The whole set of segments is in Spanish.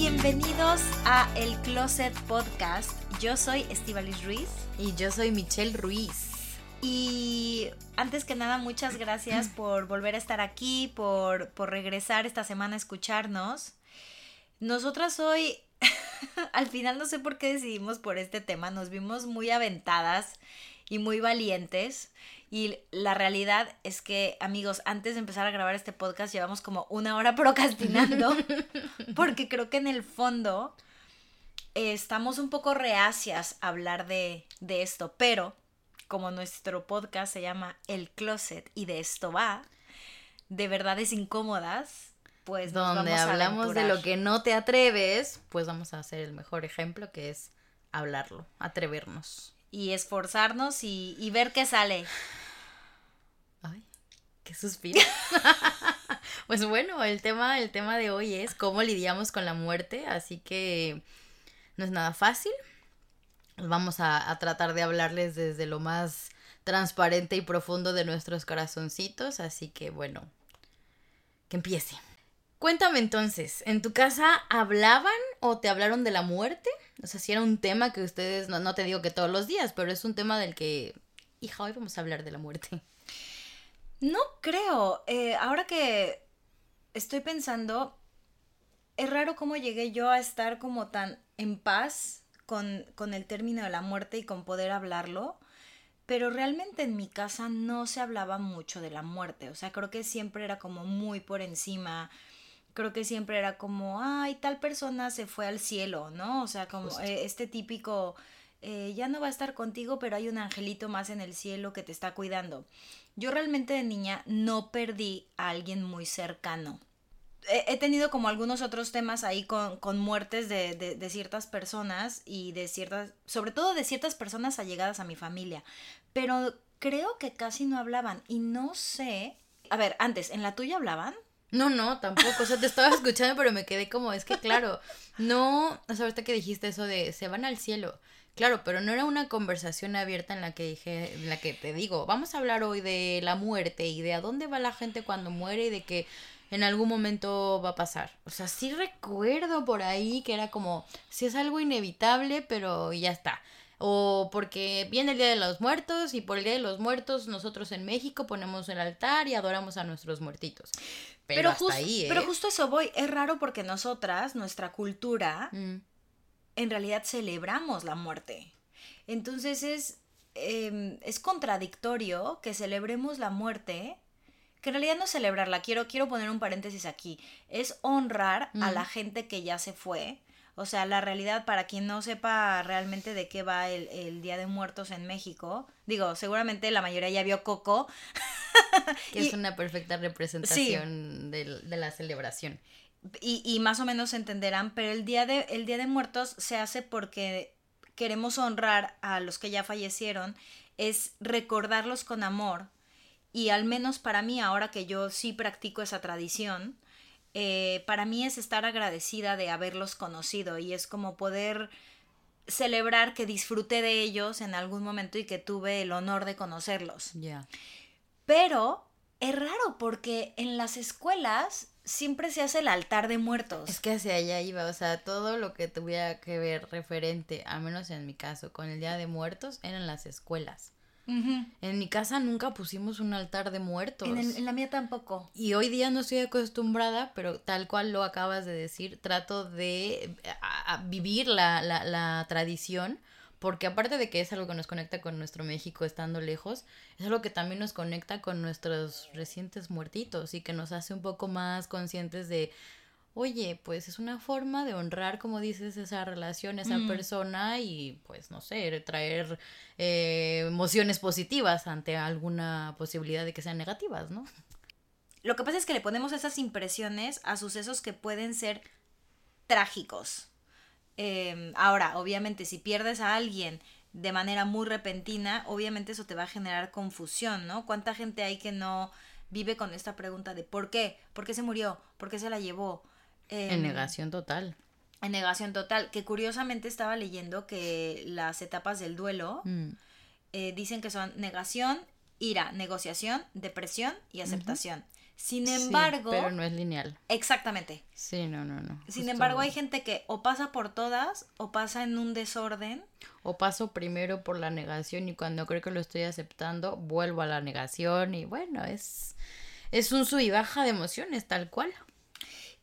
Bienvenidos a El Closet Podcast. Yo soy Estivalis Ruiz. Y yo soy Michelle Ruiz. Y antes que nada, muchas gracias por volver a estar aquí, por, por regresar esta semana a escucharnos. Nosotras hoy, al final no sé por qué decidimos por este tema, nos vimos muy aventadas y muy valientes. Y la realidad es que, amigos, antes de empezar a grabar este podcast llevamos como una hora procrastinando, porque creo que en el fondo eh, estamos un poco reacias a hablar de, de esto, pero como nuestro podcast se llama El Closet y de esto va, de verdades incómodas, pues nos Donde a hablamos de lo que no te atreves, pues vamos a hacer el mejor ejemplo que es hablarlo, atrevernos. Y esforzarnos y, y ver qué sale. Ay, qué suspiro. pues bueno, el tema, el tema de hoy es cómo lidiamos con la muerte, así que no es nada fácil. Vamos a, a tratar de hablarles desde lo más transparente y profundo de nuestros corazoncitos, así que bueno, que empiece. Cuéntame entonces, ¿en tu casa hablaban o te hablaron de la muerte? O sea, si era un tema que ustedes, no, no te digo que todos los días, pero es un tema del que, hija, hoy vamos a hablar de la muerte. No creo. eh, ahora que estoy pensando, es raro cómo llegué yo a estar como tan en paz con, con el término de la muerte y con poder hablarlo. Pero realmente en mi casa no se hablaba mucho de la muerte. O sea, creo que siempre era como muy por encima. Creo que siempre era como, ay, tal persona se fue al cielo, ¿no? O sea, como eh, este típico, eh, ya no va a estar contigo, pero hay un angelito más en el cielo que te está cuidando. Yo realmente de niña no perdí a alguien muy cercano. He, he tenido como algunos otros temas ahí con, con muertes de, de- de ciertas personas y de ciertas, sobre todo de ciertas personas allegadas a mi familia, pero creo que casi no hablaban y no sé. A ver, antes, ¿en la tuya hablaban? No, no, tampoco. O sea, te estaba escuchando, pero me quedé como, es que claro, no, o sea, ahorita que dijiste eso de se van al cielo. Claro, pero no era una conversación abierta en la que dije, en la que te digo, vamos a hablar hoy de la muerte y de a dónde va la gente cuando muere y de que en algún momento va a pasar. O sea, sí recuerdo por ahí que era como, si es algo inevitable, pero ya está. O porque viene el Día de los Muertos y por el Día de los Muertos nosotros en México ponemos el altar y adoramos a nuestros muertitos. Pero, hasta jus- ahí, ¿eh? pero justo eso voy. Es raro porque nosotras, nuestra cultura, Mm. en realidad celebramos la muerte. Entonces es, em, es contradictorio que celebremos la muerte, que en realidad no es celebrarla, quiero, quiero poner un paréntesis aquí, es honrar a Mm. la gente que ya se fue. O sea, la realidad, para quien no sepa realmente de qué va el, el Día de Muertos en México, digo, seguramente la mayoría ya vio Coco, Que Y- es una perfecta representación de, la celebración. y, y más o menos entenderán, pero el día, de, el día de Muertos se hace porque queremos honrar a los que ya fallecieron, es recordarlos con amor. Y al menos para mí, ahora que yo sí practico esa tradición, eh, para mí es estar agradecida de haberlos conocido y es como poder celebrar que disfruté de ellos en algún momento y que tuve el honor de conocerlos. Ya. Pero es raro porque en las escuelas siempre se hace el altar de muertos. Es que hacia allá iba, o sea, todo lo que tuviera que ver referente, al menos en mi caso, con el Día de Muertos, eran las escuelas. En mi casa nunca pusimos un altar de muertos. en, el- en la mía tampoco. Y hoy día no estoy acostumbrada, pero tal cual lo acabas de decir, trato de a- a vivir la, la, la tradición, porque aparte de que es algo que nos conecta con nuestro México estando lejos, es algo que también nos conecta con nuestros recientes muertitos y que nos hace un poco más conscientes de, oye, pues es una forma de honrar, como dices, esa relación, esa Mm. persona y pues no sé, traer eh, emociones positivas ante alguna posibilidad de que sean negativas, ¿no? Lo que pasa es que le ponemos esas impresiones a sucesos que pueden ser trágicos. Em, ahora, obviamente, si pierdes a alguien de manera muy repentina, obviamente eso te va a generar confusión, ¿no? ¿Cuánta gente hay que no vive con esta pregunta de ¿por qué? ¿Por qué se murió? ¿Por qué se la llevó? en Em, negación total. En negación total, que curiosamente estaba leyendo que las etapas del duelo Mm, eh, dicen que son negación, ira, negociación, depresión y aceptación. Sin sí, embargo, pero no es lineal. exactamente. Sí, no, no, no. Sin justo- embargo, hay gente que o pasa por todas o pasa en un desorden. O paso primero por la negación y cuando creo que lo estoy aceptando, vuelvo a la negación y bueno, es, es un sub y baja de emociones, tal cual.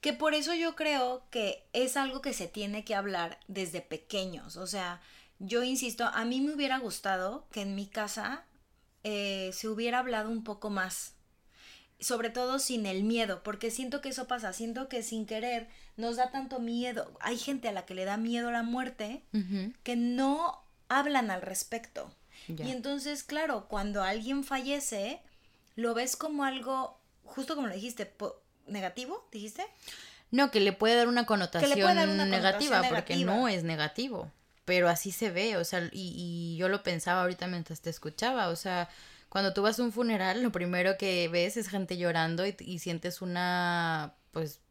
Que por eso yo creo que es algo que se tiene que hablar desde pequeños. O sea, yo insisto, a mí me hubiera gustado que en mi casa eh, se hubiera hablado un poco más. Sobre todo sin el miedo, porque siento que eso pasa, siento que sin querer nos da tanto miedo. Hay gente a la que le da miedo la muerte que no hablan al respecto. Y entonces, claro, cuando alguien fallece, lo ves como algo, justo como lo dijiste, negativo, dijiste. No, que le puede dar una connotación puede dar una negativa, connotación porque negativa. no es negativo. Pero así se ve, o sea, y, y yo lo pensaba ahorita mientras te escuchaba, o sea, cuando tú vas a un funeral, lo primero que ves es gente llorando y, y sientes una, pues,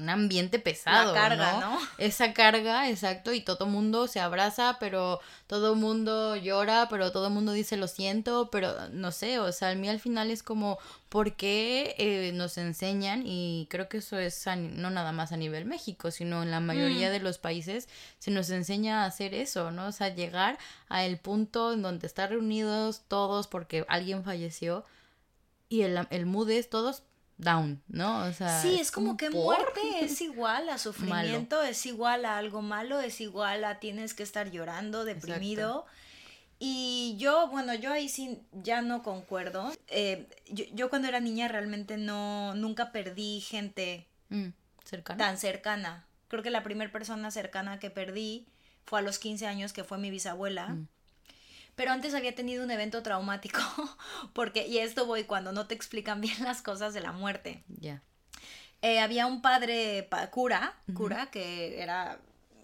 un ambiente pesado, carga, ¿no? ¿no? Esa carga, exacto, y todo mundo se abraza, pero todo mundo llora, pero todo mundo dice lo siento, pero no sé, o sea, a mí al final es como, ¿por qué eh, nos enseñan? Y creo que eso es a no nada más a nivel México, sino en la mayoría Mm. de los países se nos enseña a hacer eso, ¿no? O sea, llegar a el punto en donde están reunidos todos porque alguien falleció y el, el mood es todos down, ¿no? O sea, Sí, es como que ¿por? muerte es igual a sufrimiento, es igual a algo malo, es igual a tienes que estar llorando, deprimido. Y yo, bueno, yo ahí sí ya no concuerdo. Eh, yo, yo cuando era niña realmente no, nunca perdí gente Mm, tan cercana. Creo que la primera persona cercana que perdí fue a los 15 años, que fue mi bisabuela. Mm. Pero antes había tenido un evento traumático, porque, y esto voy cuando no te explican bien las cosas de la muerte. Ya. Eh, había un padre pa- cura, cura, que era,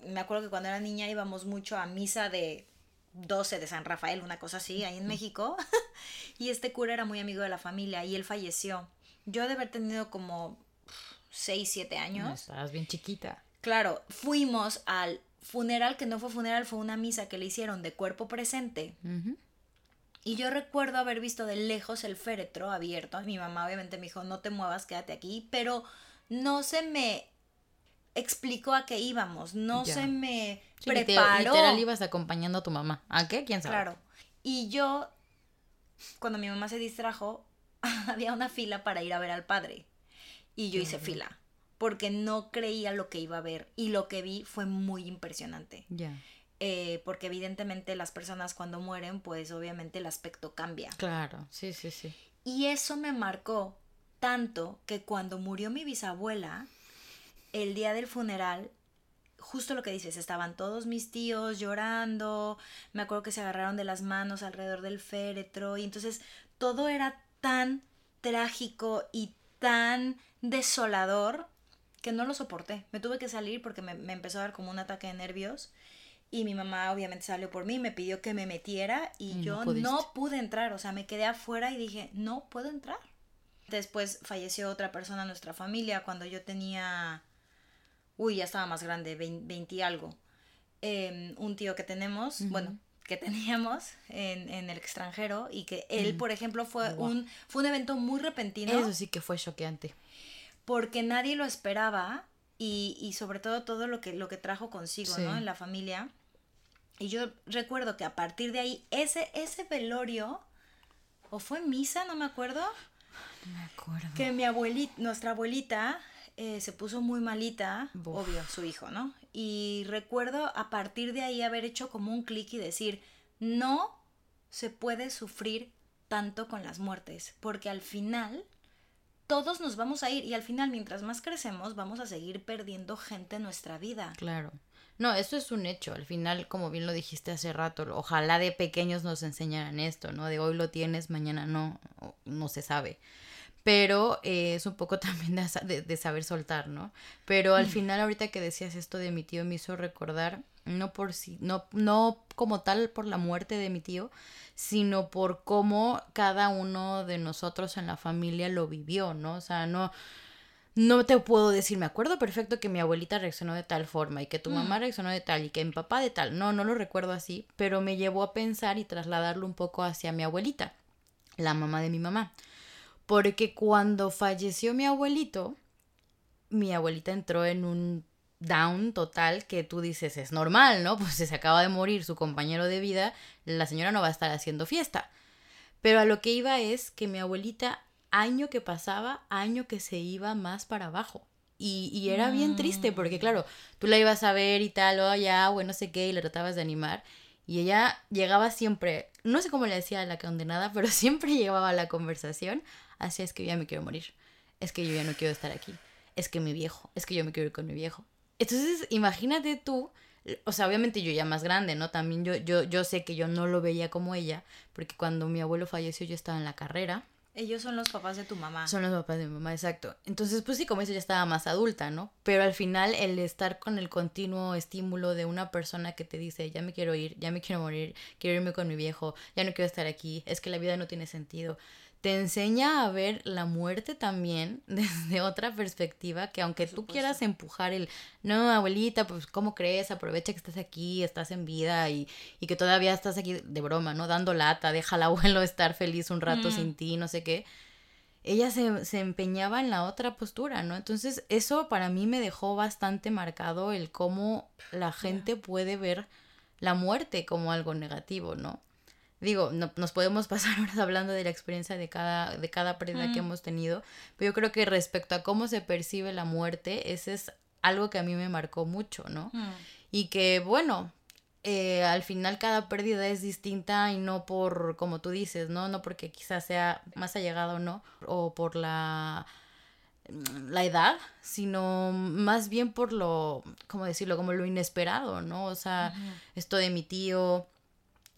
me acuerdo que cuando era niña íbamos mucho a misa de 12 de San Rafael, una cosa así, ahí en México, y este cura era muy amigo de la familia y él falleció. Yo de haber tenido como 6, 7 No, años. estabas bien chiquita. Claro, fuimos al funeral, que no fue funeral, fue una misa que le hicieron de cuerpo presente. Ujú. Y yo recuerdo haber visto de lejos el féretro abierto. Mi mamá obviamente me dijo, no te muevas, quédate aquí. Pero no se me explicó a qué íbamos. No Ya. se me Sí, preparó. Literal ibas acompañando a tu mamá. ¿A qué? ¿Quién sabe? Claro. Y yo, cuando mi mamá se distrajo, había una fila para ir a ver al padre. Y yo hice fila. Porque no creía lo que iba a ver. Y lo que vi fue muy impresionante. Ya. Eh, porque evidentemente las personas cuando mueren, pues obviamente el aspecto cambia. Claro, sí, sí, sí. Y eso me marcó tanto que cuando murió mi bisabuela, el día del funeral, justo lo que dices, estaban todos mis tíos llorando, me acuerdo que se agarraron de las manos alrededor del féretro y entonces todo era tan trágico y tan desolador que no lo soporté. Me tuve que salir porque me, me empezó a dar como un ataque de nervios. Y mi mamá obviamente salió por mí, me pidió que me metiera y, yo no pude entrar, o sea, me quedé afuera y dije, no puedo entrar. Después falleció otra persona en nuestra familia cuando yo tenía, uy, ya estaba más grande, 20, y algo. Em, un tío que tenemos, bueno, que teníamos en, en el extranjero y que él, Mm. por ejemplo, fue, un, fue un evento muy repentino Eso sí que fue choqueante. Porque nadie lo esperaba y, y sobre todo todo lo que, lo que trajo consigo, Sí. ¿no? En la familia. Y yo recuerdo que a partir de ahí, ese, ese velorio, o fue misa, no me acuerdo, No me acuerdo. que mi abuelita, nuestra abuelita, eh, se puso muy malita, obvio, su hijo, ¿no? Y recuerdo a partir de ahí haber hecho como un clic y decir, no se puede sufrir tanto con las muertes, porque al final todos nos vamos a ir y al final mientras más crecemos vamos a seguir perdiendo gente en nuestra vida. Claro. No, eso es un hecho. Al final, como bien lo dijiste hace rato, ojalá de pequeños nos enseñaran esto, ¿no? De hoy lo tienes, mañana no, no se sabe. Pero eh, es un poco también de, de- de saber soltar, ¿no? Pero al final, ahorita que decías esto de mi tío, me hizo recordar no por sí, no, no como tal por la muerte de mi tío, sino por cómo cada uno de nosotros en la familia lo vivió, ¿no? O sea, no, no te puedo decir, me acuerdo perfecto que mi abuelita reaccionó de tal forma y que tu mamá mm. reaccionó de tal y que mi papá de tal. No, no lo recuerdo así, pero me llevó a pensar y trasladarlo un poco hacia mi abuelita, la mamá de mi mamá. Porque cuando falleció mi abuelito, mi abuelita entró en un down total que tú dices es normal, ¿no? Pues si se acaba de morir su compañero de vida, la señora no va a estar haciendo fiesta. Pero a lo que iba es que mi abuelita, año que pasaba, año que se iba más para abajo. Y, y era bien triste porque, claro, tú la ibas a ver y tal, o ya, bueno, no sé qué, y le tratabas de animar. Y ella llegaba siempre, no sé cómo le decía a la condenada, pero siempre llevaba la conversación así es que ya me quiero morir, es que yo ya no quiero estar aquí, es que mi viejo, es que yo me quiero ir con mi viejo. Entonces, imagínate tú, o sea, obviamente yo ya más grande, ¿no? También yo, yo, yo sé que yo no lo veía como ella, porque cuando mi abuelo falleció yo estaba en la carrera. Ellos son los papás de tu mamá. Son los papás de mi mamá, exacto. Entonces, pues sí, como eso ya estaba más adulta, ¿no? Pero al final el estar con el continuo estímulo de una persona que te dice, ya me quiero ir, ya me quiero morir, quiero irme con mi viejo, ya no quiero estar aquí, es que la vida no tiene sentido te enseña a ver la muerte también desde otra perspectiva, que aunque tú quieras empujar el, no, abuelita, pues ¿cómo crees? Aprovecha que estás aquí, estás en vida y, y que todavía estás aquí de broma, ¿no? Dando lata, deja al abuelo estar feliz un rato sin ti, no sé qué. Ella se, se empeñaba en la otra postura, ¿no? Entonces eso para mí me dejó bastante marcado el cómo la gente puede ver la muerte como algo negativo, ¿no? Digo, no, nos podemos pasar horas hablando de la experiencia de cada, de cada pérdida que hemos tenido, pero yo creo que respecto a cómo se percibe la muerte, ese es algo que a mí me marcó mucho, ¿no? Y que, bueno, eh, al final cada pérdida es distinta y no por, como tú dices, ¿no? No porque quizás sea más allegado o no, o por la la edad, sino más bien por lo, ¿cómo decirlo? Como lo inesperado, ¿no? O sea, esto de mi tío,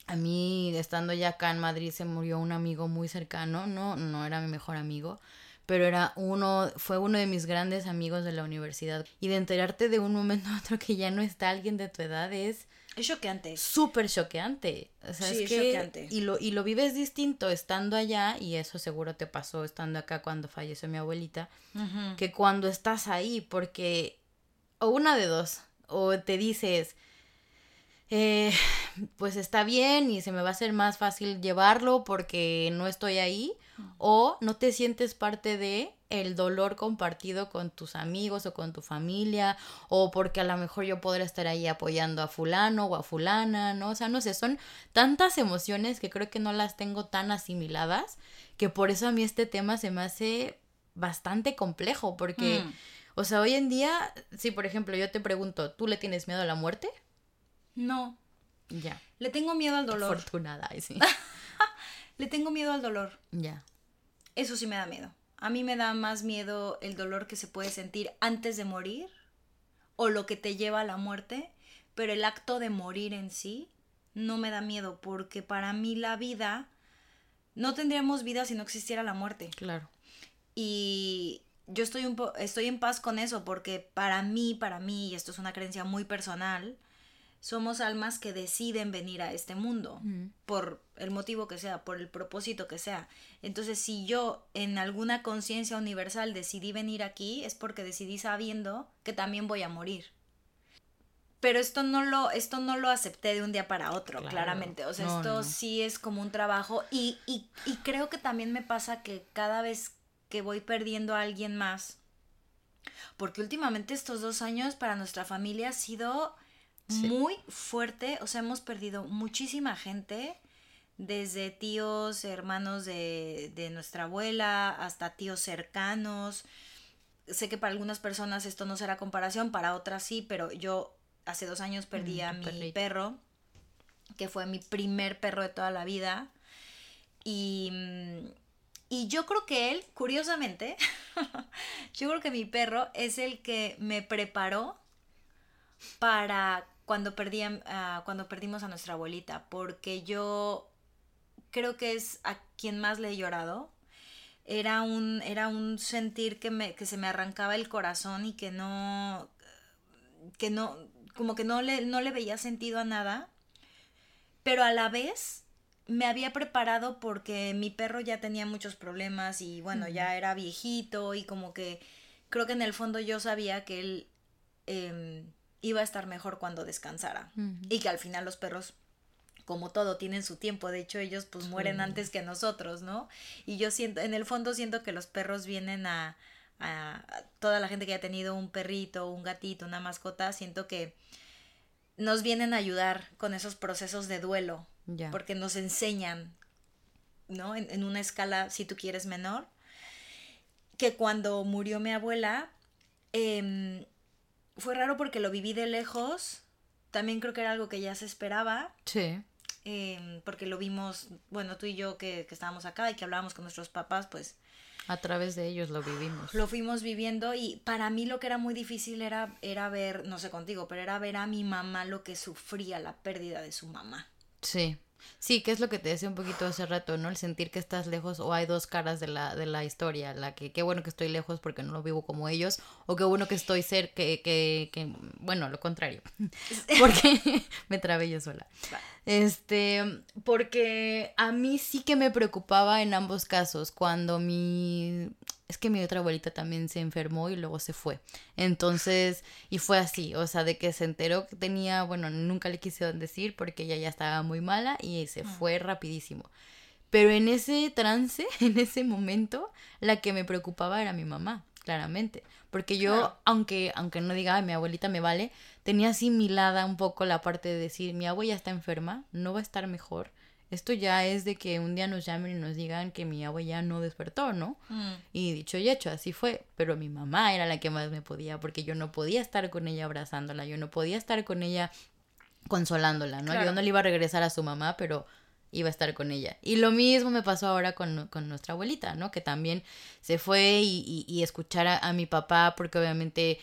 a mí, estando ya acá en Madrid, se murió un amigo muy cercano, no, no era mi mejor amigo, pero era uno, fue uno de mis grandes amigos de la universidad. Y de enterarte de un momento a otro que ya no está alguien de tu edad es... Es choqueante. Súper choqueante. O sea, es, que, choqueante. Y lo, y lo vives distinto estando allá, y eso seguro te pasó estando acá cuando falleció mi abuelita, que cuando estás ahí, porque o una de dos, o te dices, eh, pues está bien y se me va a hacer más fácil llevarlo porque no estoy ahí o no te sientes parte de el dolor compartido con tus amigos o con tu familia o porque a lo mejor yo podré estar ahí apoyando a fulano o a fulana, ¿no? O sea, no sé, son tantas emociones que creo que no las tengo tan asimiladas que por eso a mí este tema se me hace bastante complejo porque, mm. o sea, hoy en día, si por ejemplo yo te pregunto, ¿tú le tienes miedo a la muerte? No. Ya. Le tengo miedo al dolor. Afortunada, sí. Le tengo miedo al dolor. Ya. Eso sí me da miedo. A mí me da más miedo el dolor que se puede sentir antes de morir o lo que te lleva a la muerte, pero el acto de morir en sí no me da miedo porque para mí la vida no tendríamos vida si no existiera la muerte. Claro. Y yo estoy un estoy en paz con eso porque para mí, para mí, y esto es una creencia muy personal, somos almas que deciden venir a este mundo por el motivo que sea, por el propósito que sea. Entonces, si yo en alguna conciencia universal decidí venir aquí, es porque decidí sabiendo que también voy a morir. Pero esto no lo, esto no lo acepté de un día para otro, claramente. O sea, esto sí es como un trabajo. Y, y, y creo que también me pasa que cada vez que voy perdiendo a alguien más, porque últimamente estos dos años para nuestra familia ha sido muy fuerte, o sea, hemos perdido muchísima gente, desde tíos, hermanos de, de nuestra abuela, hasta tíos cercanos. Sé que para algunas personas esto no será comparación, para otras sí, pero yo hace dos años perdí mm, a mi perro, que fue mi primer perro de toda la vida. Y, y yo creo que él, curiosamente, yo creo que mi perro es el que me preparó para cuando, perdí, cuando perdimos a nuestra abuelita, porque yo creo que es a quien más le he llorado. Era un, era un sentir que, me, que se me arrancaba el corazón y que no, que no, como que no le, no le veía sentido a nada, pero a la vez me había preparado porque mi perro ya tenía muchos problemas y bueno, ya era viejito y como que creo que en el fondo yo sabía que él em, iba a estar mejor cuando descansara. Y que al final los perros como todo tienen su tiempo, de hecho ellos pues mueren antes que nosotros, ¿no? Y yo siento, en el fondo siento que los perros vienen a, a toda la gente que ha tenido un perrito, un gatito, una mascota, siento que nos vienen a ayudar con esos procesos de duelo, porque nos enseñan, ¿no? En, una escala, si tú quieres, menor, que cuando murió mi abuela, em, fue raro porque lo viví de lejos, también creo que era algo que ya se esperaba. Sí. Em, porque lo vimos, bueno, tú y yo que, que estábamos acá y que hablábamos con nuestros papás, pues a través de ellos lo vivimos. Lo fuimos viviendo y para mí lo que era muy difícil era, era ver, no sé contigo, pero era ver a mi mamá lo que sufría la pérdida de su mamá. Sí. Sí, que es lo que te decía un poquito hace rato, ¿no? El sentir que estás lejos o hay dos caras de la, de la historia, la que qué bueno que estoy lejos porque no lo vivo como ellos, o qué bueno que estoy cerca, que, que, que bueno, lo contrario, porque me trabé yo sola. Este, porque a mí sí que me preocupaba en ambos casos, cuando mi es que mi otra abuelita también se enfermó y luego se fue. Entonces, y fue así, o sea, de que se enteró que tenía, bueno, nunca le quisieron decir porque ella ya estaba muy mala y se ah. fue rapidísimo. Pero en ese trance, en ese momento, la que me preocupaba era mi mamá, claramente. Porque yo, aunque, aunque no diga, mi abuelita me vale, tenía asimilada un poco la parte de decir, mi abuela está enferma, no va a estar mejor esto ya es de que un día nos llamen y nos digan que mi abuela ya no despertó, ¿no? Mm. Y dicho y hecho, así fue. Pero mi mamá era la que más me podía, porque yo no podía estar con ella abrazándola, yo no podía estar con ella consolándola, ¿no? Yo no le iba a regresar a su mamá, pero iba a estar con ella. Y lo mismo me pasó ahora con, con nuestra abuelita, ¿no? Que también se fue y, y, escuchar a, mi papá, porque obviamente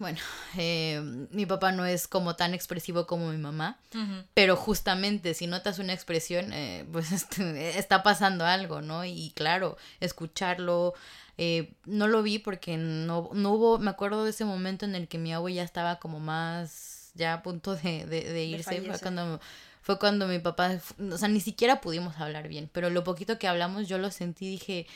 bueno, eh, mi papá no es como tan expresivo como mi mamá, pero justamente si notas una expresión, eh, pues este, está pasando algo, ¿no? Y claro, escucharlo, eh, no lo vi porque no, no hubo, me acuerdo de ese momento en el que mi abuela ya estaba como más, ya a punto de, de, irse, fue cuando, fue cuando mi papá, o sea, ni siquiera pudimos hablar bien, pero lo poquito que hablamos yo lo sentí, dije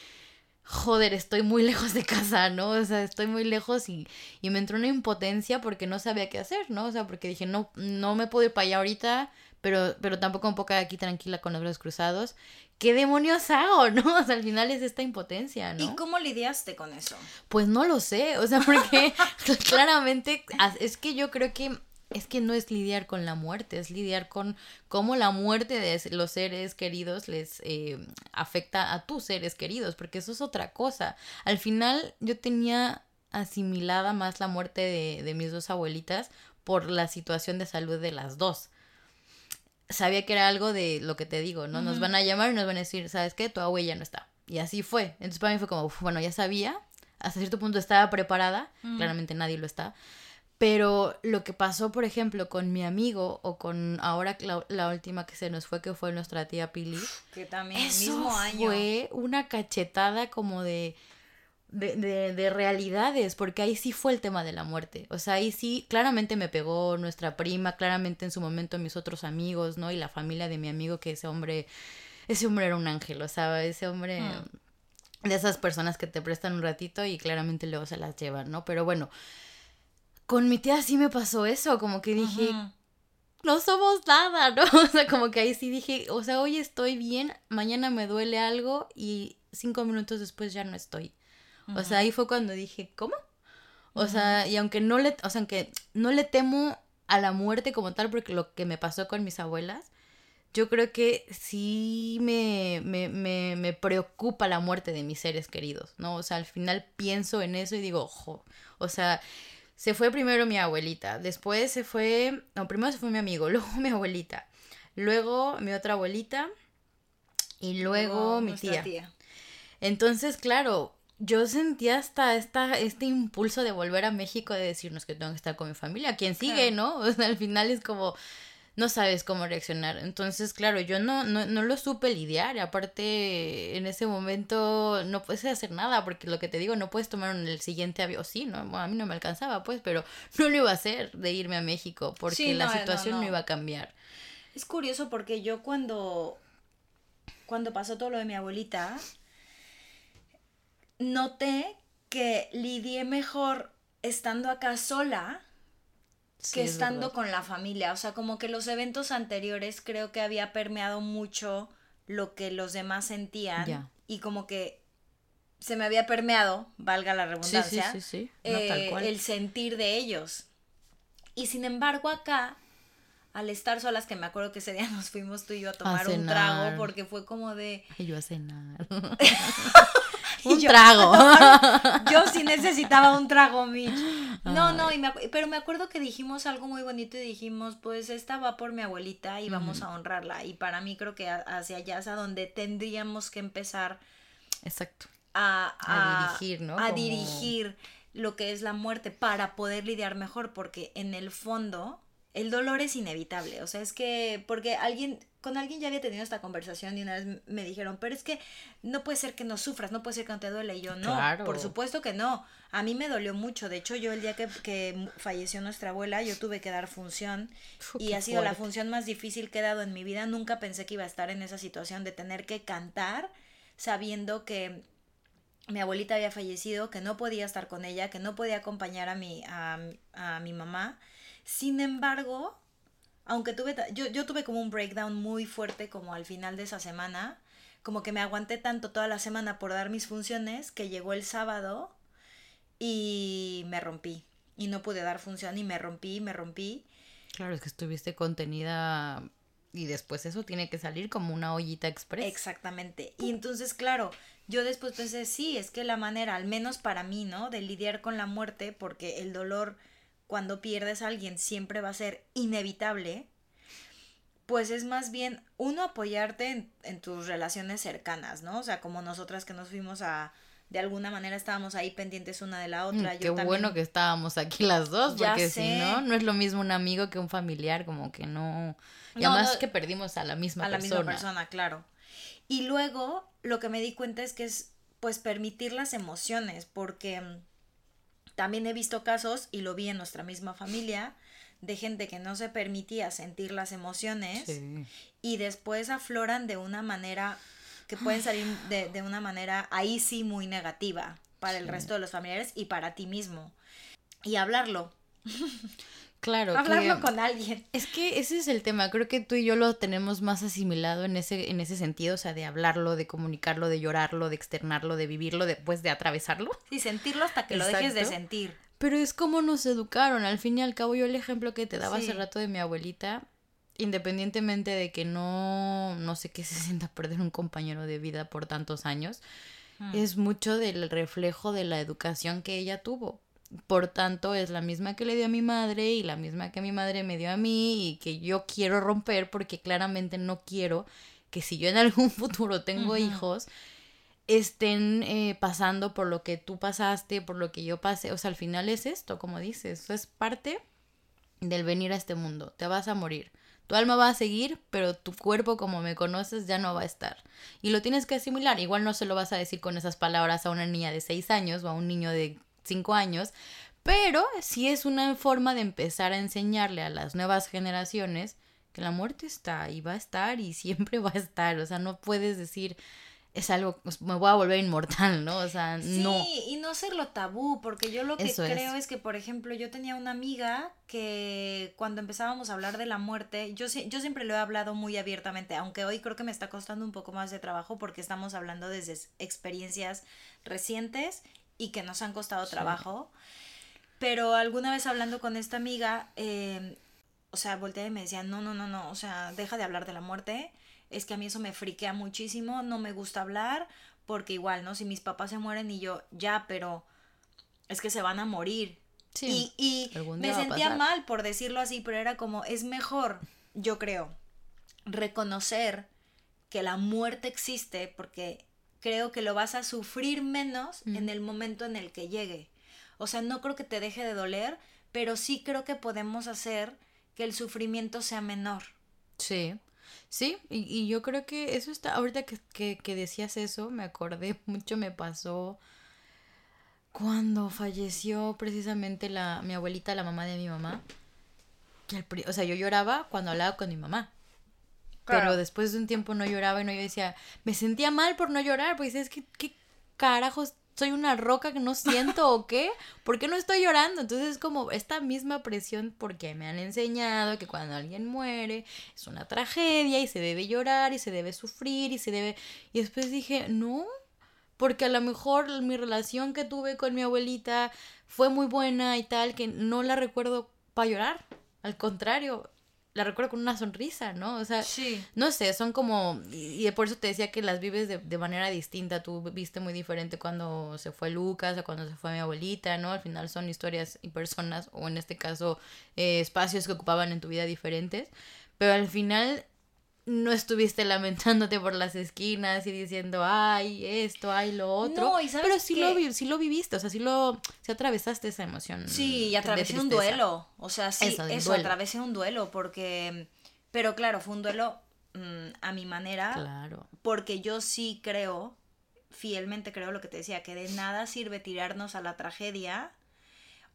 joder, estoy muy lejos de casa, ¿no? O sea, estoy muy lejos y, y me entró una impotencia porque no sabía qué hacer, ¿no? O sea, porque dije, no, no me puedo ir para allá ahorita, pero, pero tampoco me puedo quedar aquí tranquila con los brazos cruzados. ¿Qué demonios hago, no? O sea, al final es esta impotencia, ¿no? ¿Y cómo lidiaste con eso? Pues no lo sé, o sea, porque claramente es que yo creo que es que no es lidiar con la muerte, es lidiar con cómo la muerte de los seres queridos les eh, afecta a tus seres queridos, porque eso es otra cosa. Al final yo tenía asimilada más la muerte de, de mis dos abuelitas por la situación de salud de las dos. Sabía que era algo de lo que te digo, ¿no? Nos van a llamar y nos van a decir, ¿sabes qué? Tu abuela ya no está. Y así fue. Entonces para mí fue como, bueno, ya sabía, hasta cierto punto estaba preparada, claramente nadie lo está, pero lo que pasó, por ejemplo, con mi amigo o con ahora la, última que se nos fue, que fue nuestra tía Pili. Que también el mismo año. Fue una cachetada como de, de, de, de, realidades, porque ahí sí fue el tema de la muerte. O sea, ahí sí, claramente me pegó nuestra prima, claramente en su momento mis otros amigos, ¿no? Y la familia de mi amigo, que ese hombre, ese hombre era un ángel, o sea, ese hombre... Mm. De esas personas que te prestan un ratito y claramente luego se las llevan, ¿no? Pero bueno, con mi tía sí me pasó eso, como que dije, no somos nada, ¿no? O sea, como que ahí sí dije, o sea, hoy estoy bien, mañana me duele algo y cinco minutos después ya no estoy. O sea, ahí fue cuando dije, ¿cómo? O sea, y aunque no le, o sea, aunque no le temo a la muerte como tal, porque lo que me pasó con mis abuelas, yo creo que sí me, me, me, me preocupa la muerte de mis seres queridos, ¿no? O sea, al final pienso en eso y digo, ojo, o sea, se fue primero mi abuelita, después se fue, no, primero se fue mi amigo, luego mi abuelita, luego mi otra abuelita y luego mi tía. Entonces, claro, yo sentía hasta esta, este impulso de volver a México, de decirnos que tengo que estar con mi familia, quien sigue, ¿no? O sea, al final es como, no sabes cómo reaccionar. Entonces, claro, yo no, no, no lo supe lidiar. Aparte, en ese momento no puedes hacer nada, porque lo que te digo, no puedes tomar el siguiente avión. Sí, ¿no? a mí no me alcanzaba, pues, pero no lo iba a hacer de irme a México, porque la situación no, iba a cambiar. Es curioso porque yo cuando, cuando pasó todo lo de mi abuelita, noté que lidié mejor estando acá sola que estando con la familia. O sea, como que los eventos anteriores creo que había permeado mucho lo que los demás sentían. Y como que se me había permeado, valga la redundancia, eh, el sentir de ellos. Y sin embargo acá, al estar solas, que me acuerdo que ese día nos fuimos tú y yo a tomar un trago, porque fue como de... Ay, yo a cenar. un trago. yo sí necesitaba un trago, Mitch. No, no, y pero me acuerdo que dijimos algo muy bonito y dijimos, pues esta va por mi abuelita y vamos a honrarla. Y para mí creo que hacia allá es a donde tendríamos que empezar. Exacto. A, dirigir, ¿no? A dirigir lo que es la muerte para poder lidiar mejor, porque en el fondo el dolor es inevitable. O sea, es que, porque alguien, con alguien ya había tenido esta conversación y una vez me dijeron, pero es que no puede ser que no sufras, no puede ser que no te duele. Y yo, no, por supuesto que no. A mí me dolió mucho. De hecho, yo el día que, que falleció nuestra abuela, yo tuve que dar función y ha sido la función más difícil que he dado en mi vida. Nunca pensé que iba a estar en esa situación de tener que cantar sabiendo que mi abuelita había fallecido, que no podía estar con ella, que no podía acompañar a mi, a, a mi mamá sin embargo, aunque tuve, yo, yo tuve como un breakdown muy fuerte como al final de esa semana, como que me aguanté tanto toda la semana por dar mis funciones que llegó el sábado y me rompí y no pude dar función y me rompí, me rompí. Claro, es que estuviste contenida y después eso tiene que salir como una ollita express. Exactamente. Y entonces, claro, yo después pensé, sí, es que la manera, al menos para mí, ¿no? De lidiar con la muerte, porque el dolor cuando pierdes a alguien siempre va a ser inevitable, pues es más bien uno apoyarte en, tus relaciones cercanas, ¿no? O sea, como nosotras que nos fuimos a, de alguna manera estábamos ahí pendientes una de la otra. Mm, qué bueno que estábamos aquí las dos, porque si no, no es lo mismo un amigo que un familiar, como que no... Y además que perdimos a la misma persona. A la misma persona, claro. Y luego lo que me di cuenta es que es pues permitir las emociones, porque también he visto casos, y lo vi en nuestra misma familia, de gente que no se permitía sentir las emociones y después afloran de una manera que pueden salir de, de una manera ahí sí muy negativa para el resto de los familiares y para ti mismo. Y hablarlo. Claro. Hablarlo con alguien. Es que ese es el tema. Creo que tú y yo lo tenemos más asimilado en ese, en ese sentido. O sea, de hablarlo, de comunicarlo, de llorarlo, de externarlo, de vivirlo, después de atravesarlo. Sí, sentirlo hasta que lo dejes de sentir. Pero es como nos educaron. Al fin y al cabo, yo el ejemplo que te daba hace rato de mi abuelita, independientemente de que no, no sé qué se sienta perder un compañero de vida por tantos años, mm. es mucho del reflejo de la educación que ella tuvo por tanto es la misma que le dio a mi madre y la misma que mi madre me dio a mí y que yo quiero romper porque claramente no quiero que si yo en algún futuro tengo hijos estén eh, pasando por lo que tú pasaste, por lo que yo pasé. O sea, al final es esto, como dices, eso es parte del venir a este mundo. Te vas a morir. Tu alma va a seguir, pero tu cuerpo, como me conoces, ya no va a estar. Y lo tienes que asimilar. Igual no se lo vas a decir con esas palabras a una niña de seis años o a un niño de cinco años, pero sí es una forma de empezar a enseñarle a las nuevas generaciones que la muerte está y va a estar y siempre va a estar. O sea, no puedes decir, es algo, pues, me voy a volver inmortal, ¿no? O sea, no. Sí, y no hacerlo tabú, porque yo lo que creo es. que, por ejemplo, yo tenía una amiga que cuando empezábamos a hablar de la muerte, yo, yo siempre lo he hablado muy abiertamente, aunque hoy creo que me está costando un poco más de trabajo porque estamos hablando desde experiencias recientes y que nos han costado trabajo. Pero alguna vez hablando con esta amiga, em, o sea, volteé y me decía, no, no, no, no, o sea, deja de hablar de la muerte, es que a mí eso me friquea muchísimo, no me gusta hablar, porque igual, ¿no? Si mis papás se mueren y yo, ya, pero es que se van a morir. Sí, y, y me sentía mal por decirlo así, pero era como, es mejor, yo creo, reconocer que la muerte existe porque creo que lo vas a sufrir menos en el momento en el que llegue. O sea, no creo que te deje de doler, pero sí creo que podemos hacer que el sufrimiento sea menor. Sí, sí, y, y yo creo que eso está, ahorita que, que, que decías eso, me acordé mucho, me pasó cuando falleció precisamente la, mi abuelita, la mamá de mi mamá. que el o sea, yo lloraba cuando hablaba con mi mamá. Pero después de un tiempo no lloraba y no yo decía, me sentía mal por no llorar, porque es que qué carajos, soy una roca que no siento o qué, ¿por qué no estoy llorando? Entonces es como esta misma presión porque me han enseñado que cuando alguien muere es una tragedia y se debe llorar y se debe sufrir y se debe... Y después dije, no, porque a lo mejor mi relación que tuve con mi abuelita fue muy buena y tal, que no la recuerdo para llorar, al contrario, la recuerdo con una sonrisa, ¿no? O sea, Sí. no sé, son como, y y por eso te decía que las vives de, de manera distinta, tú viste muy diferente cuando se fue Lucas o cuando se fue mi abuelita, ¿no? Al final son historias y personas, o en este caso, eh, espacios que ocupaban en tu vida diferentes, pero al final no estuviste lamentándote por las esquinas y diciendo, ay, esto, ay, lo otro, No, y ¿sabes pero sí lo, qué? vi- sí lo viviste, o sea, sí lo, sí atravesaste esa emoción. Sí, y atravesé un duelo. O sea, sí, Eso, atravesé un duelo porque... Pero claro, fue un duelo mm, a mi manera. Claro. Porque yo sí creo, fielmente creo lo que te decía, que de nada sirve tirarnos a la tragedia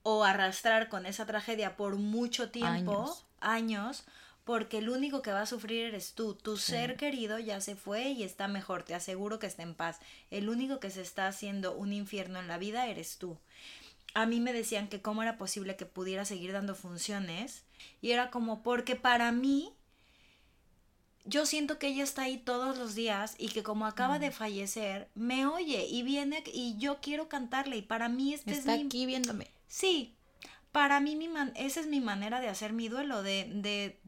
o arrastrar con esa tragedia por mucho tiempo, Años. años, porque el único que va a sufrir eres tú. Tu ser querido ya se fue y está mejor, te aseguro que está en paz. El único que se está haciendo un infierno en la vida eres tú. A mí me decían que cómo era posible que pudiera seguir dando funciones y era como porque para mí yo siento que ella está ahí todos los días y que como acaba de fallecer, me oye y viene y yo quiero cantarle y para mí este Está es mi... aquí viéndome. Sí, para mí mi man- esa es mi manera de hacer mi duelo, de, de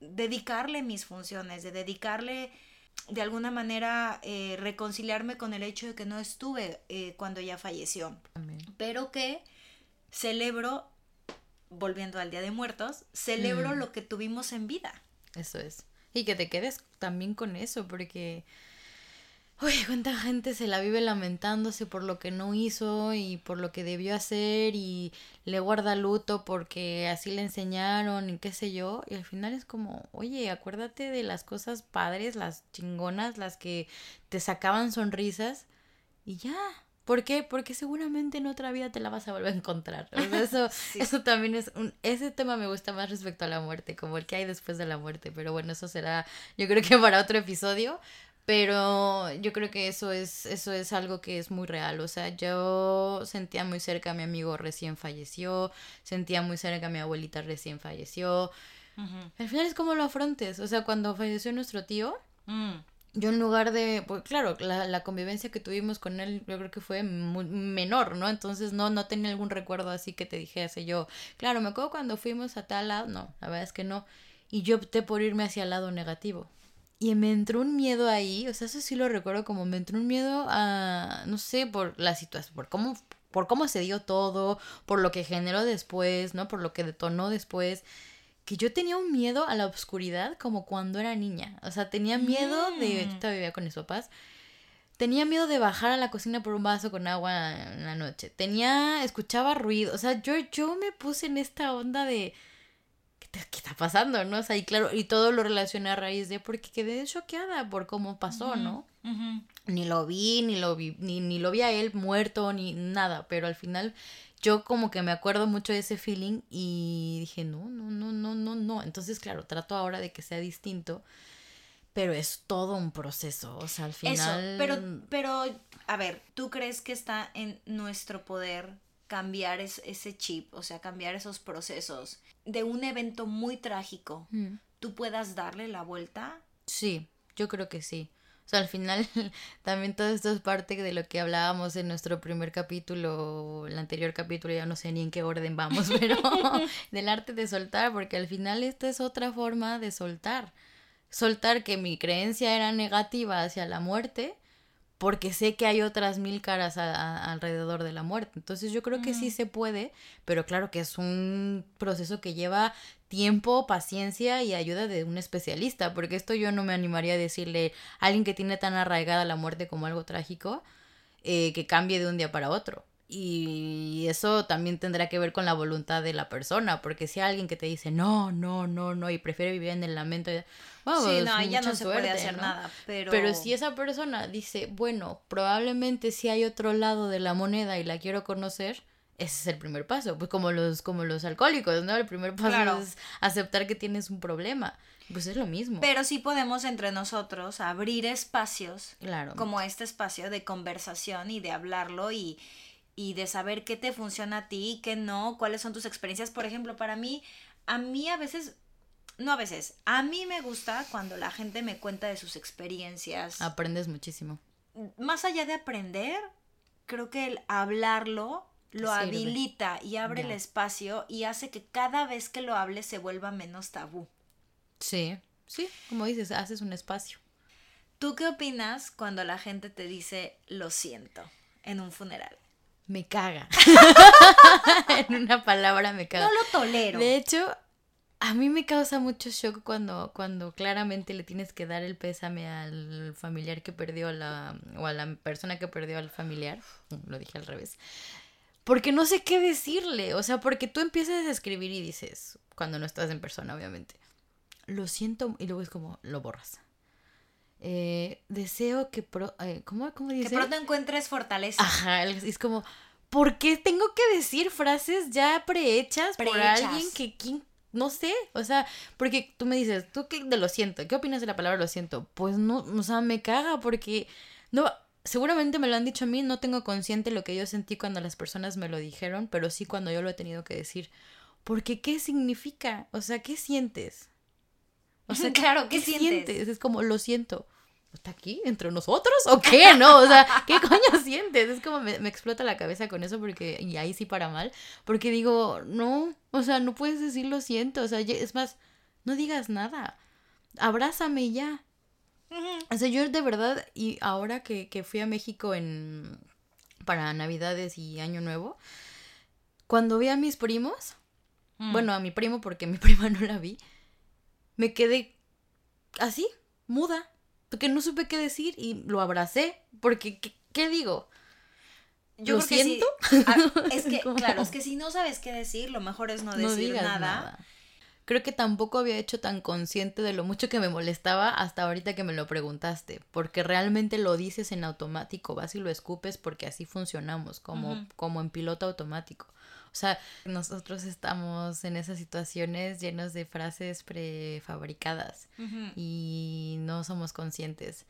dedicarle mis funciones, de dedicarle de alguna manera eh, reconciliarme con el hecho de que no estuve eh, cuando ella falleció, Amén. pero que celebro, volviendo al Día de Muertos, celebro Mm. lo que tuvimos en vida. Eso es. Y que te quedes también con eso, porque. Uy, cuánta gente se la vive lamentándose por lo que no hizo y por lo que debió hacer y le guarda luto porque así le enseñaron y qué sé yo. Y al final es como, oye, acuérdate de las cosas padres, las chingonas, las que te sacaban sonrisas y ya. ¿Por qué? Porque seguramente en otra vida te la vas a volver a encontrar. O sea, eso, Sí. eso también es un... Ese tema me gusta más respecto a la muerte, como el que hay después de la muerte. Pero bueno, eso será yo creo que para otro episodio. Pero yo creo que eso es, eso es algo que es muy real. O sea, yo sentía muy cerca a mi amigo recién falleció, sentía muy cerca a mi abuelita recién falleció. Al final es como lo afrontes. O sea, cuando falleció nuestro tío, Mm. yo en lugar de, pues claro, la, la convivencia que tuvimos con él yo creo que fue muy menor, ¿no? Entonces no, no tenía algún recuerdo así que te dijese yo, claro, me acuerdo cuando fuimos a tal lado, no, la verdad es que no. Y yo opté por irme hacia el lado negativo. Y me entró un miedo ahí, o sea, eso sí lo recuerdo como me entró un miedo a, no sé, por la situación, por cómo, por cómo se dio todo, por lo que generó después, ¿no? Por lo que detonó después que yo tenía un miedo a la oscuridad como cuando era niña. O sea, tenía miedo de... Mm. Yo todavía vivía con mis papás. Tenía miedo de bajar a la cocina por un vaso con agua en la noche. Tenía... Escuchaba ruido. O sea, yo, yo me puse en esta onda de... ¿Qué, está pasando? ¿No? O sea, y claro, y todo lo relacioné a raíz de... Porque quedé choqueada por cómo pasó, ¿no? Ni lo vi, ni lo vi, ni, ni lo vi a él muerto, ni nada, pero al final yo como que me acuerdo mucho de ese feeling y dije, no, no, no, no, no, no. Entonces, claro, trato ahora de que sea distinto, pero es todo un proceso, o sea, al final... Eso, pero, pero, a ver, ¿tú crees que está en nuestro poder cambiar es- ese chip, o sea, cambiar esos procesos de un evento muy trágico? Mm, ¿Tú puedas darle la vuelta? Sí, yo creo que sí. O sea, al final también todo esto es parte de lo que hablábamos en nuestro primer capítulo, el anterior capítulo, ya no sé ni en qué orden vamos, pero del arte de soltar, porque al final esta es otra forma de soltar. Soltar que mi creencia era negativa hacia la muerte, porque sé que hay otras mil caras a- a- alrededor de la muerte. Entonces yo creo que sí se puede, pero claro que es un proceso que lleva tiempo, paciencia y ayuda de un especialista, porque esto yo no me animaría a decirle a alguien que tiene tan arraigada la muerte como algo trágico, eh, que cambie de un día para otro. Y eso también tendrá que ver con la voluntad de la persona, porque si hay alguien que te dice no, no, no, no, y prefiere vivir en el lamento, bueno, sí, no, ya no se puede hacer ¿no? nada, pero... Pero si esa persona dice, bueno, probablemente si hay otro lado de la moneda y la quiero conocer, ese es el primer paso. Pues como los, como los alcohólicos, ¿no? El primer paso Claro. es aceptar que tienes un problema. Pues es lo mismo. Pero sí podemos entre nosotros abrir espacios claro. como este espacio de conversación y de hablarlo y, y de saber qué te funciona a ti, qué no, cuáles son tus experiencias. Por ejemplo, para mí, a mí a veces, no a veces, a mí me gusta cuando la gente me cuenta de sus experiencias. Aprendes muchísimo. Más allá de aprender, creo que el hablarlo lo Sirve. habilita y abre el espacio y hace que cada vez que lo hables se vuelva menos tabú. Sí, sí, como dices, haces un espacio. ¿Tú qué opinas cuando la gente te dice lo siento en un funeral? Me caga. en una palabra me caga. No lo tolero. De hecho, a mí me causa mucho shock cuando, cuando claramente le tienes que dar el pésame al familiar que perdió la. o a la persona que perdió al familiar. Lo dije al revés. Porque no sé qué decirle. O sea, porque tú empiezas a escribir y dices, cuando no estás en persona, obviamente. Lo siento, y luego es como, lo borras. Eh, deseo que. Pro, eh, ¿cómo, ¿Cómo que dice? pronto encuentres fortaleza. Ajá, es como, ¿por qué tengo que decir frases ya prehechas, por Prehechas. alguien que, quién- no sé, o sea, porque tú me dices, ¿tú qué de lo siento? ¿Qué opinas de la palabra lo siento? Pues no, o sea, me caga porque, no, seguramente me lo han dicho a mí, no tengo consciente lo que yo sentí cuando las personas me lo dijeron, pero sí cuando yo lo he tenido que decir. Porque, ¿qué significa? O sea, ¿qué sientes? O sea, Claro, ¿qué sientes? Es como, lo siento. ¿Está aquí entre nosotros o qué? No, o sea, ¿qué coño sientes? Es como me, me explota la cabeza con eso porque, y ahí sí para mal, porque digo, no, o sea, no puedes decir lo siento, o sea, es más, no digas nada, abrázame ya. O sea, yo de verdad, y ahora que, que fui a México en para Navidades y Año Nuevo, cuando vi a mis primos, Mm. bueno, a mi primo porque mi prima no la vi, me quedé así, muda, porque no supe qué decir y lo abracé, porque ¿qué, qué digo? Yo ¿Lo creo que siento? Ah, es que, ¿Cómo? claro, es que si no sabes qué decir, lo mejor es no decir nada. Creo que tampoco había hecho tan consciente de lo mucho que me molestaba hasta ahorita que me lo preguntaste, porque realmente lo dices en automático, vas y lo escupes porque así funcionamos, como, como en piloto automático. O sea, nosotros estamos en esas situaciones llenos de frases prefabricadas y no somos conscientes.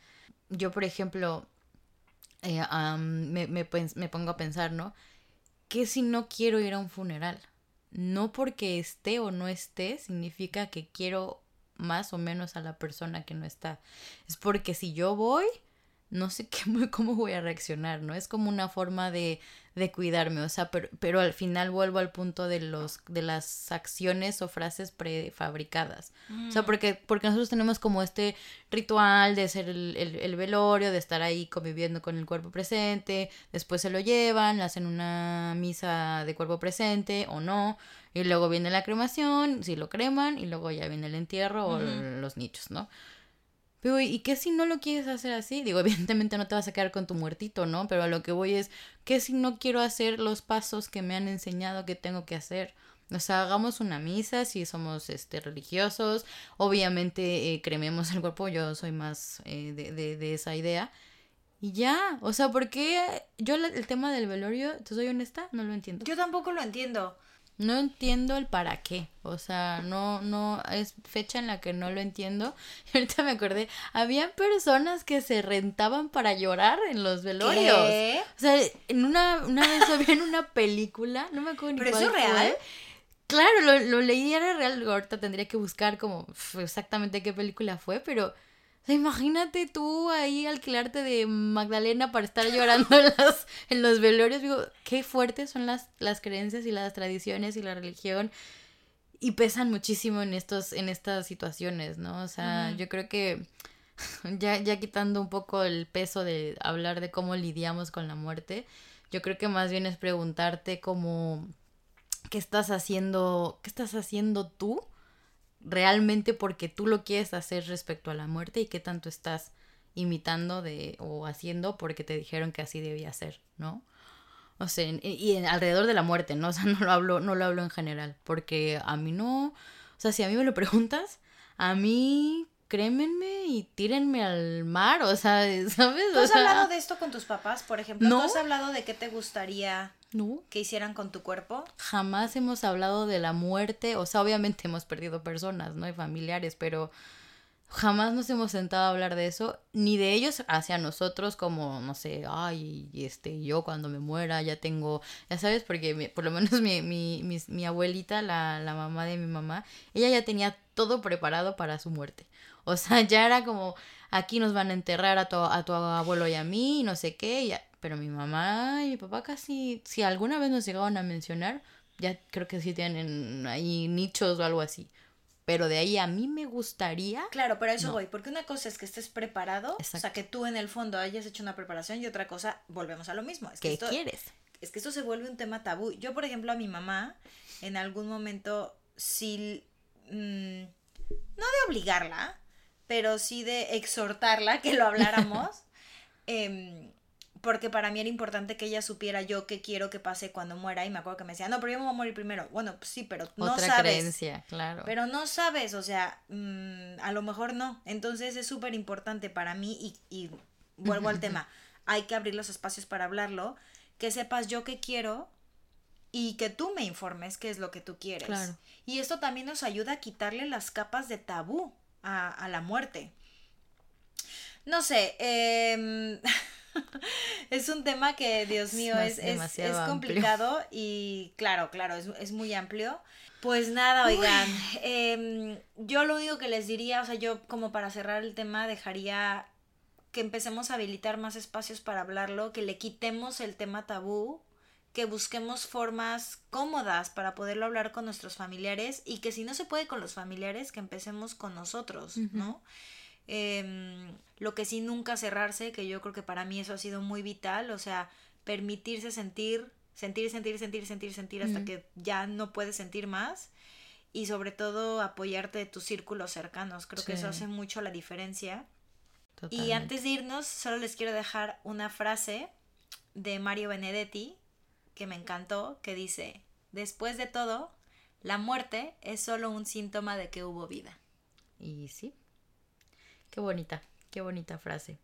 Yo, por ejemplo, eh, am, me, me me pongo a pensar, ¿no? ¿Qué si no quiero ir a un funeral? No porque esté o no esté significa que quiero más o menos a la persona que no está. Es porque si yo voy, no sé qué, cómo voy a reaccionar, ¿no? Es como una forma de, de cuidarme, o sea, pero, pero al final vuelvo al punto de, los, de las acciones o frases prefabricadas. O sea, porque, porque nosotros tenemos como este ritual de hacer el, el- el velorio, de estar ahí conviviendo con el cuerpo presente, después se lo llevan, hacen una misa de cuerpo presente o no, y luego viene la cremación, si lo creman, y luego ya viene el entierro o los nichos, ¿no? ¿Y qué si no lo quieres hacer así? Digo, evidentemente no te vas a quedar con tu muertito, ¿no? Pero a lo que voy es, ¿qué si no quiero hacer los pasos que me han enseñado que tengo que hacer? O sea, hagamos una misa si somos este, religiosos. Obviamente eh, crememos el cuerpo, yo soy más eh, de, de, de esa idea. Y ya, o sea, ¿por qué yo el tema del velorio, te soy honesta, no lo entiendo. Yo tampoco lo entiendo. No entiendo el para qué. O sea, no, no, es fecha en la que no lo entiendo. Y ahorita me acordé, había personas que se rentaban para llorar en los velorios. ¿Qué? O sea, en una, una vez había en una película, no me acuerdo ni ¿Pero cuál eso es real? fue. Claro, lo, lo leí, era real. Ahorita tendría que buscar como exactamente qué película fue, pero o sea, imagínate tú ahí alquilarte de Magdalena para estar llorando en, las, en los velorios. Digo, qué fuertes son las, las creencias y las tradiciones y la religión. Y pesan muchísimo en estos, en estas situaciones, ¿no? O sea, yo creo que ya, ya quitando un poco el peso de hablar de cómo lidiamos con la muerte, yo creo que más bien es preguntarte cómo qué estás haciendo, qué estás haciendo tú realmente porque tú lo quieres hacer respecto a la muerte y qué tanto estás imitando de o haciendo porque te dijeron que así debía ser, ¿no? O sea, y, alrededor de la muerte, ¿no? O sea, no lo hablo, no lo hablo en general. Porque a mí no. O sea, si a mí me lo preguntas, a mí crémenme y tírenme al mar, o sea, ¿sabes? ¿Tú has hablado de esto con tus papás, por ejemplo? ¿No? ¿Tú has hablado de qué te gustaría que hicieran con tu cuerpo? Jamás hemos hablado de la muerte, o sea, obviamente hemos perdido personas, ¿no? Y familiares, pero jamás nos hemos sentado a hablar de eso, ni de ellos hacia nosotros como, no sé, ay, este, yo cuando me muera ya tengo, ya sabes, porque por lo menos mi, mi, mi, abuelita, la, la mamá de mi mamá, ella ya tenía todo preparado para su muerte. O sea, ya era como, aquí nos van a enterrar a tu, a tu abuelo y a mí, no sé qué, ya. pero mi mamá y mi papá casi, si alguna vez nos llegaron a mencionar, ya creo que sí tienen ahí nichos o algo así. Pero de ahí a mí me gustaría. Claro, pero eso voy, porque una cosa es que estés preparado, o sea, que tú en el fondo hayas hecho una preparación y otra cosa, volvemos a lo mismo. Es que ¿Qué quieres? Es que esto se vuelve un tema tabú. Yo, por ejemplo, a mi mamá, en algún momento, sí, mm, no de obligarla, pero sí de exhortarla que lo habláramos. Em, porque para mí era importante que ella supiera yo qué quiero que pase cuando muera y me acuerdo que me decía, no, pero yo me voy a morir primero. Bueno, pues sí, pero no Otra sabes. creencia, claro. Pero no sabes, o sea, mm, a lo mejor no. Entonces es súper importante para mí y, y vuelvo al tema, hay que abrir los espacios para hablarlo, que sepas yo qué quiero y que tú me informes qué es lo que tú quieres. Claro. Y esto también nos ayuda a quitarle las capas de tabú a, a la muerte. No sé, eh, es un tema que, Dios mío, es, es, es, complicado y claro, claro, es, es, muy amplio. Pues nada, oigan, eh, yo lo único que les diría, o sea, yo como para cerrar el tema dejaría que empecemos a habilitar más espacios para hablarlo, que le quitemos el tema tabú, que busquemos formas cómodas para poderlo hablar con nuestros familiares y que si no se puede con los familiares, que empecemos con nosotros, ¿no? Em, lo que sí nunca cerrarse, que yo creo que para mí eso ha sido muy vital, o sea, permitirse sentir, sentir, sentir, sentir, sentir, sentir hasta que ya no puedes sentir más y sobre todo apoyarte de tus círculos cercanos, creo que eso hace mucho la diferencia. Y antes de irnos, solo les quiero dejar una frase de Mario Benedetti que me encantó, que dice, después de todo, la muerte es solo un síntoma de que hubo vida. Y sí, Qué bonita, qué bonita frase.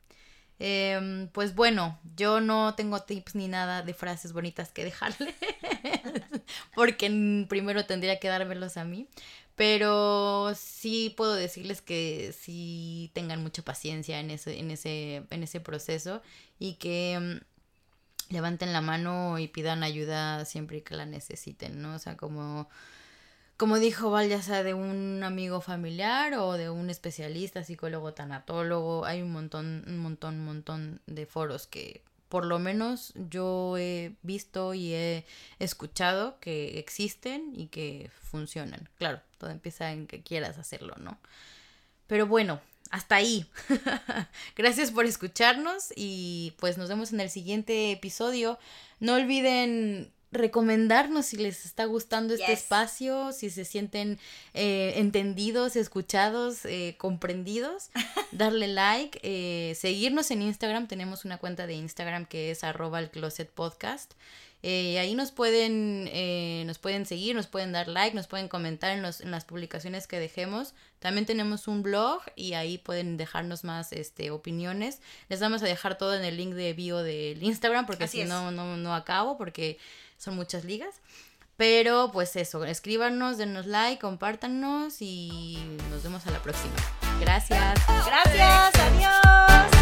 Em, pues bueno, yo no tengo tips ni nada de frases bonitas que dejarle, porque primero tendría que dármelos a mí, pero sí puedo decirles que sí tengan mucha paciencia en ese, en ese, en ese proceso y que em, levanten la mano y pidan ayuda siempre que la necesiten, ¿no? O sea, como como dijo Val, ya sea de un amigo familiar o de un especialista, psicólogo, tanatólogo, hay un montón, un montón, un montón de foros que por lo menos yo he visto y he escuchado que existen y que funcionan. Claro, todo empieza en que quieras hacerlo, ¿no? Pero bueno, hasta ahí. Gracias por escucharnos y pues nos vemos en el siguiente episodio. No olviden recomendarnos si les está gustando este espacio, si se sienten eh, entendidos, escuchados, eh, comprendidos, darle like, eh, seguirnos en Instagram, tenemos una cuenta de Instagram que es arroba el closet podcast. Ahí nos pueden, nos pueden seguir, nos pueden dar like, nos pueden comentar en, los, en las publicaciones que dejemos. También tenemos un blog y ahí pueden dejarnos más este, opiniones. Les vamos a dejar todo en el link de bio del Instagram porque si no, no, no acabo porque son muchas ligas. Pero pues eso, escríbanos, denos like, compártanos y nos vemos a la próxima. Gracias. Gracias, adiós.